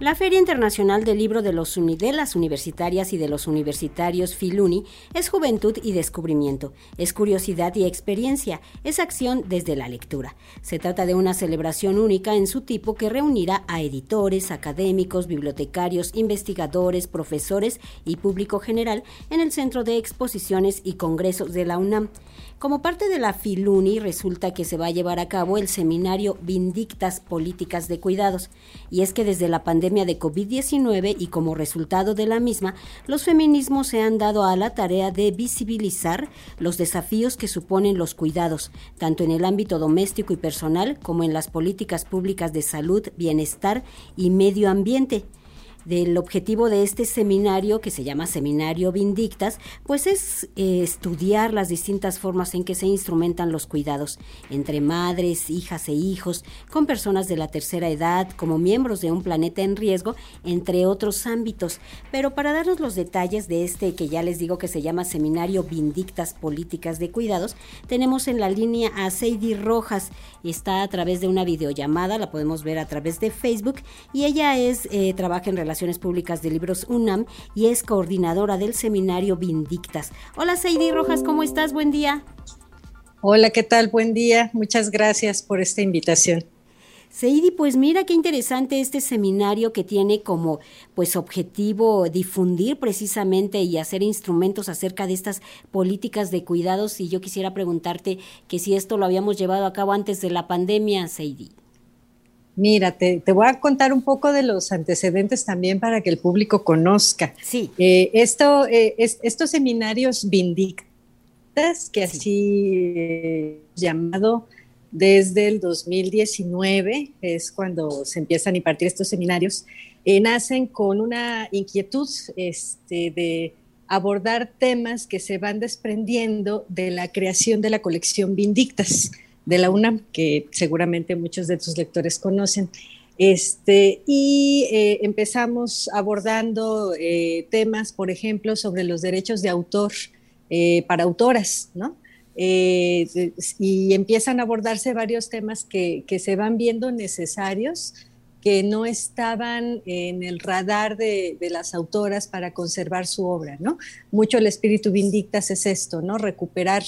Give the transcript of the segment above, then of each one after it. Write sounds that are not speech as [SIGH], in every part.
La Feria Internacional del Libro de, los las Universitarias y de los Universitarios Filuni es juventud y descubrimiento, es curiosidad y experiencia, es acción desde la lectura. Se trata de una celebración única en su tipo que reunirá a editores, académicos, bibliotecarios, investigadores, profesores y público general en el Centro de Exposiciones y Congresos de la UNAM. Como parte de la Filuni, resulta que se va a llevar a cabo el seminario Vindictas Políticas de Cuidados. Y es que desde la pandemia de COVID-19 y como resultado de la misma, los feminismos se han dado a la tarea de visibilizar los desafíos que suponen los cuidados, tanto en el ámbito doméstico y personal como en las políticas públicas de salud, bienestar y medio ambiente del objetivo de este seminario, que se llama Seminario Vindictas, pues es eh, estudiar las distintas formas en que se instrumentan los cuidados entre madres, hijas e hijos, con personas de la tercera edad, como miembros de un planeta en riesgo, entre otros ámbitos. Pero para darnos los detalles de este que ya les digo que se llama Seminario Vindictas Políticas de Cuidados, tenemos en la línea a Seidy Rojas, está a través de una videollamada, la podemos ver a través de Facebook, y ella es, eh, trabaja en relación Relaciones Públicas de Libros UNAM y es coordinadora del seminario Vindictas. Hola Seidi Rojas, ¿cómo estás? Buen día. Hola, ¿qué tal? Buen día. Muchas gracias por esta invitación. Seidi, pues mira qué interesante este seminario que tiene como pues objetivo difundir precisamente y hacer instrumentos acerca de estas políticas de cuidados y yo quisiera preguntarte que si esto lo habíamos llevado a cabo antes de la pandemia, Seidi. Mira, te, voy a contar un poco de los antecedentes también para que el público conozca. Sí. Eh, esto, eh, estos seminarios Vindictas, que así eh, llamado desde el 2019, es cuando se empiezan a impartir estos seminarios, nacen con una inquietud este, de abordar temas que se van desprendiendo de la creación de la colección Vindictas de la UNAM, que seguramente muchos de tus lectores conocen. Este, y eh, empezamos abordando eh, temas, por ejemplo, sobre los derechos de autor eh, para autoras, ¿no? y empiezan a abordarse varios temas que, se van viendo necesarios, que no estaban en el radar de, de, las autoras para conservar su obra, ¿no? Mucho el espíritu Vindictas es esto, ¿no? Recuperar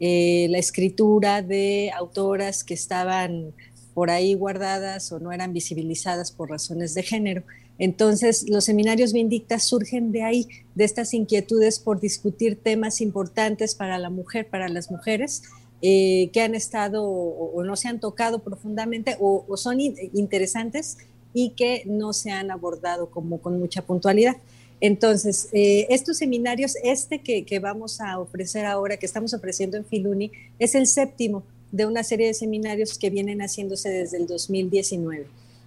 eh, la escritura de autoras que estaban por ahí guardadas o no eran visibilizadas por razones de género. Entonces, los seminarios Vindictas surgen de ahí, de estas inquietudes por discutir temas importantes para la mujer, para las mujeres, eh, que han estado o, no se han tocado profundamente o, son interesantes y que no se han abordado como con mucha puntualidad. Entonces, eh, estos seminarios, este que, vamos a ofrecer ahora, que estamos ofreciendo en Filuni, es el séptimo de una serie de seminarios que vienen haciéndose desde el 2019.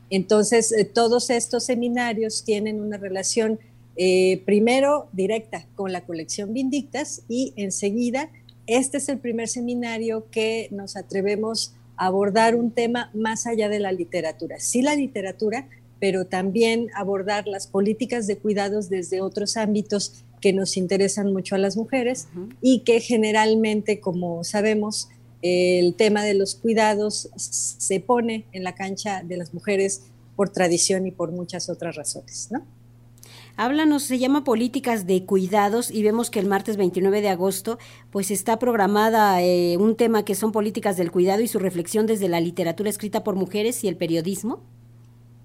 Entonces, eh, todos estos seminarios tienen una relación eh, primero directa con la colección Vindictas y enseguida, este es el primer seminario que nos atrevemos a abordar un tema más allá de la literatura. Sí, la literatura, pero también abordar las políticas de cuidados desde otros ámbitos que nos interesan mucho a las mujeres y que generalmente, como sabemos, el tema de los cuidados se pone en la cancha de las mujeres por tradición y por muchas otras razones, ¿no? Háblanos, se llama Políticas de Cuidados y vemos que el martes 29 de agosto pues está programada eh, un tema que son políticas del cuidado y su reflexión desde la literatura escrita por mujeres y el periodismo.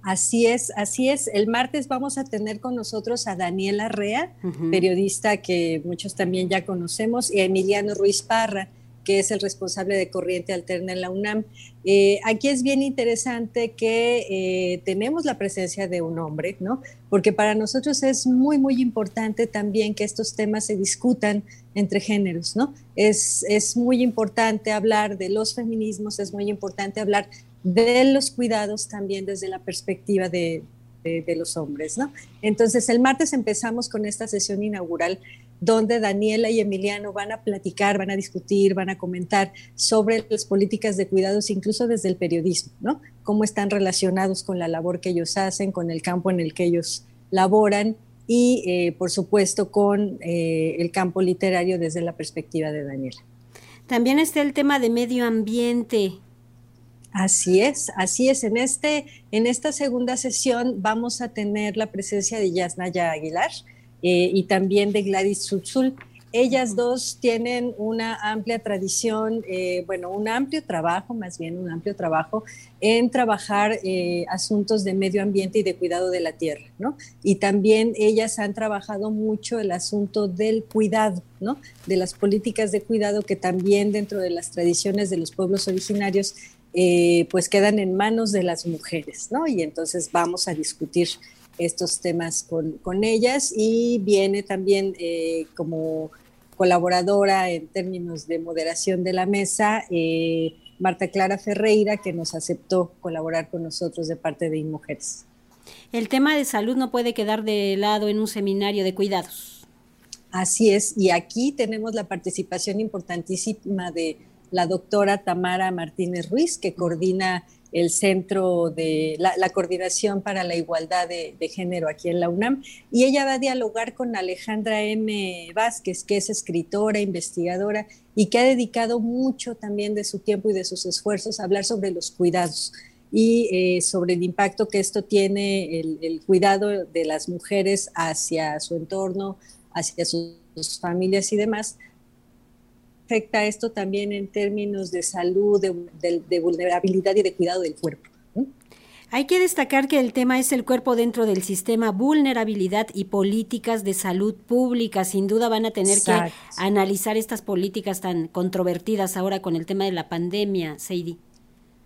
Así es, así es. El martes vamos a tener con nosotros a Daniela Rea, periodista que muchos también ya conocemos, y a Emiliano Ruiz Parra, que es el responsable de Corriente Alterna en la UNAM. Eh, aquí es bien interesante que eh, tenemos la presencia de un hombre, ¿no? Porque para nosotros es muy, muy importante también que estos temas se discutan entre géneros, ¿no? Es, es muy importante hablar de los feminismos, es muy importante hablar de los cuidados también desde la perspectiva de, los hombres, ¿no? Entonces, el martes empezamos con esta sesión inaugural donde Daniela y Emiliano van a platicar, van a discutir, van a comentar sobre las políticas de cuidados, incluso desde el periodismo, ¿no? Cómo están relacionados con la labor que ellos hacen, con el campo en el que ellos laboran y, eh, por supuesto, con eh, el campo literario desde la perspectiva de Daniela. También está el tema de medio ambiente. Así es, así es. En, este, en esta segunda sesión vamos a tener la presencia de Yasnaya Aguilar eh, y también de Gladys Zuzul. Ellas dos tienen una amplia tradición, eh, bueno, un amplio trabajo, más bien un amplio trabajo en trabajar eh, asuntos de medio ambiente y de cuidado de la tierra, ¿no? Y también ellas han trabajado mucho el asunto del cuidado, ¿no? De las políticas de cuidado que también dentro de las tradiciones de los pueblos originarios eh, pues quedan en manos de las mujeres, ¿no? Y entonces vamos a discutir estos temas con, ellas y viene también eh, como colaboradora en términos de moderación de la mesa eh, Marta Clara Ferreira, que nos aceptó colaborar con nosotros de parte de InMujeres. El tema de salud no puede quedar de lado en un seminario de cuidados. Así es, y aquí tenemos la participación importantísima de la doctora Tamara Martínez Ruiz, que coordina el Centro de la, Coordinación para la Igualdad de, Género aquí en la UNAM. Y ella va a dialogar con Alejandra M. Vázquez, que es escritora, investigadora y que ha dedicado mucho también de su tiempo y de sus esfuerzos a hablar sobre los cuidados y eh, sobre el impacto que esto tiene el, cuidado de las mujeres hacia su entorno, hacia sus familias y demás, afecta esto también en términos de salud, de, vulnerabilidad y de cuidado del cuerpo. Hay que destacar que el tema es el cuerpo dentro del sistema vulnerabilidad y políticas de salud pública. Sin duda van a tener que analizar estas políticas tan controvertidas ahora con el tema de la pandemia, Seidi.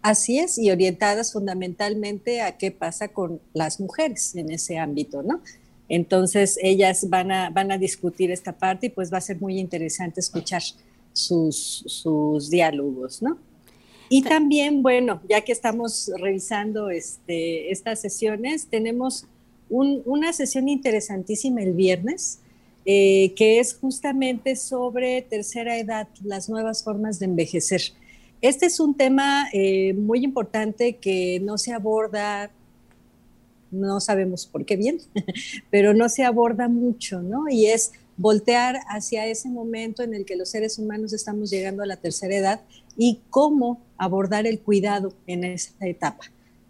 Así es, y orientadas fundamentalmente a qué pasa con las mujeres en ese ámbito, ¿no? Entonces, ellas van a, van a discutir esta parte y pues va a ser muy interesante escuchar sus, sus diálogos, ¿no? Y también, bueno, ya que estamos revisando este, estas sesiones, tenemos una sesión interesantísima el viernes, eh, que es justamente sobre tercera edad, las nuevas formas de envejecer. Este es un tema eh, muy importante que no se aborda, no sabemos por qué bien, [LAUGHS] pero no se aborda mucho, ¿no? Y es voltear hacia ese momento en el que los seres humanos estamos llegando a la tercera edad y cómo abordar el cuidado en esa etapa.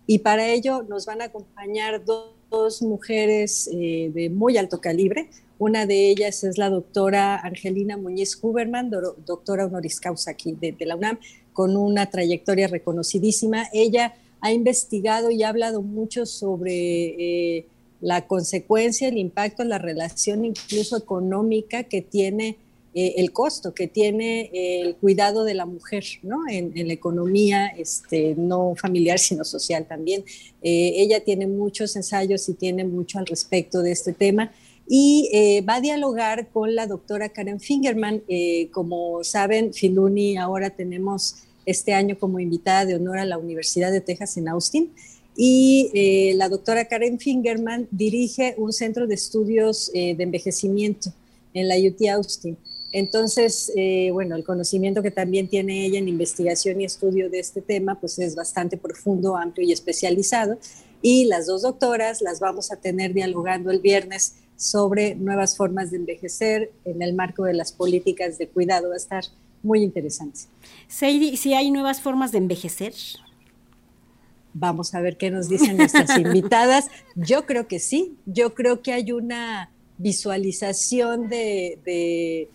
Y para ello nos van a acompañar dos, mujeres eh, de muy alto calibre. Una de ellas es la doctora Angelina Muñiz Huberman, doctora honoris causa aquí de, la UNAM, con una trayectoria reconocidísima. Ella ha investigado y ha hablado mucho sobre... Eh, la consecuencia, el impacto, la relación incluso económica que tiene eh, el costo que tiene eh, el cuidado de la mujer, ¿no? En, la economía, este, no familiar, sino social también. Eh, ella tiene muchos ensayos y tiene mucho al respecto de este tema y va a dialogar con la doctora Karen Fingerman. como saben, Filuni ahora tenemos este año como invitada de honor a la Universidad de Texas en Austin y eh, la doctora Karen Fingerman dirige un centro de estudios eh, de envejecimiento en la UT Austin. Entonces, eh, bueno, el conocimiento que también tiene ella en investigación y estudio de este tema, pues es bastante profundo, amplio y especializado. Y las dos doctoras las vamos a tener dialogando el viernes sobre nuevas formas de envejecer en el marco de las políticas de cuidado. Va a estar muy interesante. si hay nuevas formas de envejecer. Vamos a ver qué nos dicen nuestras [LAUGHS] invitadas. Yo creo que sí, yo creo que hay una visualización de,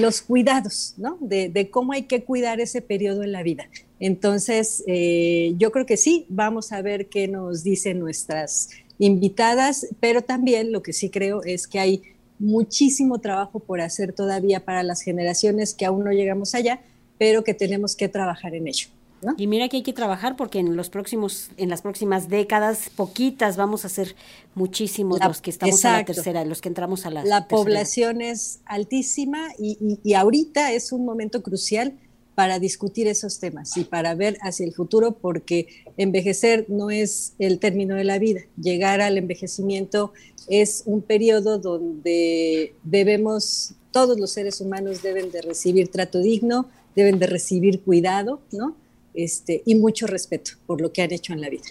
los cuidados, ¿no? De, cómo hay que cuidar ese periodo en la vida. Entonces, eh, yo creo que sí, vamos a ver qué nos dicen nuestras invitadas, pero también lo que sí creo es que hay muchísimo trabajo por hacer todavía para las generaciones que aún no llegamos allá, pero que tenemos que trabajar en ello. Y mira que hay que trabajar porque en los próximos, en las próximas décadas, poquitas vamos a ser muchísimos los que estamos a la tercera, los que entramos a la La población es altísima y, y, ahorita es un momento crucial para discutir esos temas y para ver hacia el futuro, porque envejecer no es el término de la vida. Llegar al envejecimiento es un periodo donde debemos, todos los seres humanos deben de recibir trato digno, deben de recibir cuidado, ¿no? Este, y mucho respeto por lo que han hecho en la vida.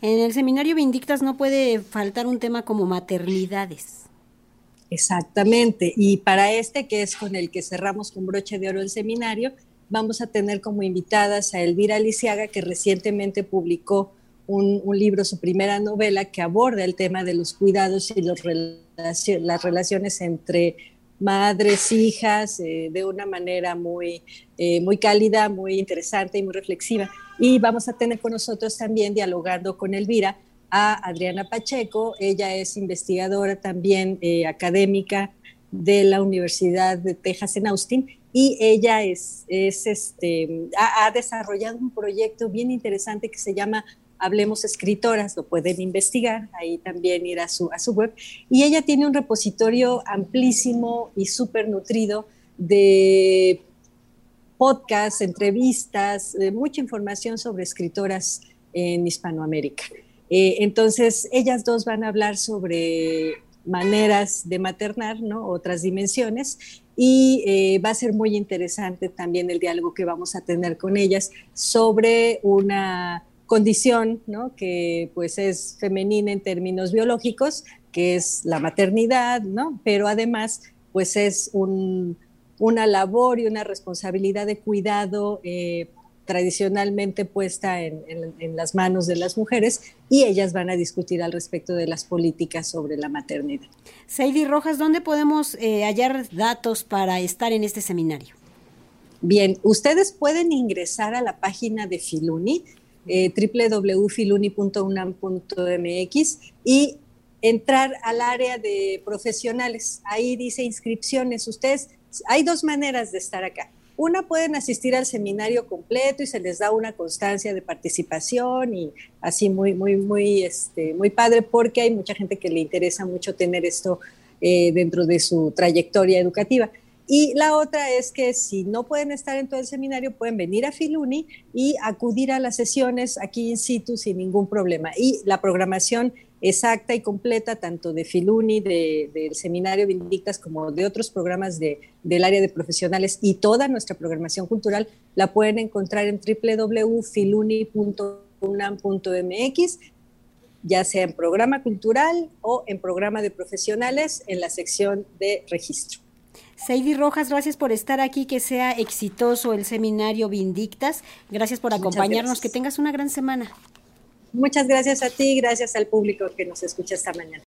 En el seminario Vindictas no puede faltar un tema como maternidades. Exactamente, y para este que es con el que cerramos con broche de oro el seminario, vamos a tener como invitadas a Elvira Lisiaga, que recientemente publicó un, libro, su primera novela, que aborda el tema de los cuidados y los las relaciones entre madres, hijas, eh, de una manera muy, eh, muy cálida, muy interesante y muy reflexiva. Y vamos a tener con nosotros también, dialogando con Elvira, a Adriana Pacheco. Ella es investigadora también eh, académica de la Universidad de Texas en Austin y ella es, es este, ha, ha, desarrollado un proyecto bien interesante que se llama Hablemos Escritoras, lo pueden investigar, ahí también ir a su, a su web. Y ella tiene un repositorio amplísimo y súper nutrido de podcasts, entrevistas, mucha información sobre escritoras en Hispanoamérica. Eh, entonces, ellas dos van a hablar sobre maneras de maternar, ¿no? Otras dimensiones. Y eh, va a ser muy interesante también el diálogo que vamos a tener con ellas sobre una condición, ¿no? Que pues es femenina en términos biológicos, que es la maternidad, ¿no? Pero además, pues es una labor y una responsabilidad de cuidado eh, tradicionalmente puesta en, las manos de las mujeres y ellas van a discutir al respecto de las políticas sobre la maternidad. Seidy Rojas, ¿dónde podemos eh, hallar datos para estar en este seminario? Bien, ustedes pueden ingresar a la página de Filuni, eh, www.filuni.unam.mx y entrar al área de profesionales. Ahí dice inscripciones. Ustedes, hay dos maneras de estar acá. Una, pueden asistir al seminario completo y se les da una constancia de participación y así muy, muy, muy, este, muy padre porque hay mucha gente que le interesa mucho tener esto eh, dentro de su trayectoria educativa. Y la otra es que si no pueden estar en todo el seminario, pueden venir a Filuni y acudir a las sesiones aquí in situ sin ningún problema. Y la programación exacta y completa, tanto de Filuni, del seminario Vindictas, como de otros programas de, del área de profesionales y toda nuestra programación cultural, la pueden encontrar en www.filuni.unam.mx ya sea en programa cultural o en programa de profesionales en la sección de registro. Seidy Rojas, gracias por estar aquí, que sea exitoso el seminario Vindictas. Gracias por acompañarnos, que tengas una gran semana. Muchas gracias a ti, gracias al público que nos escucha esta mañana.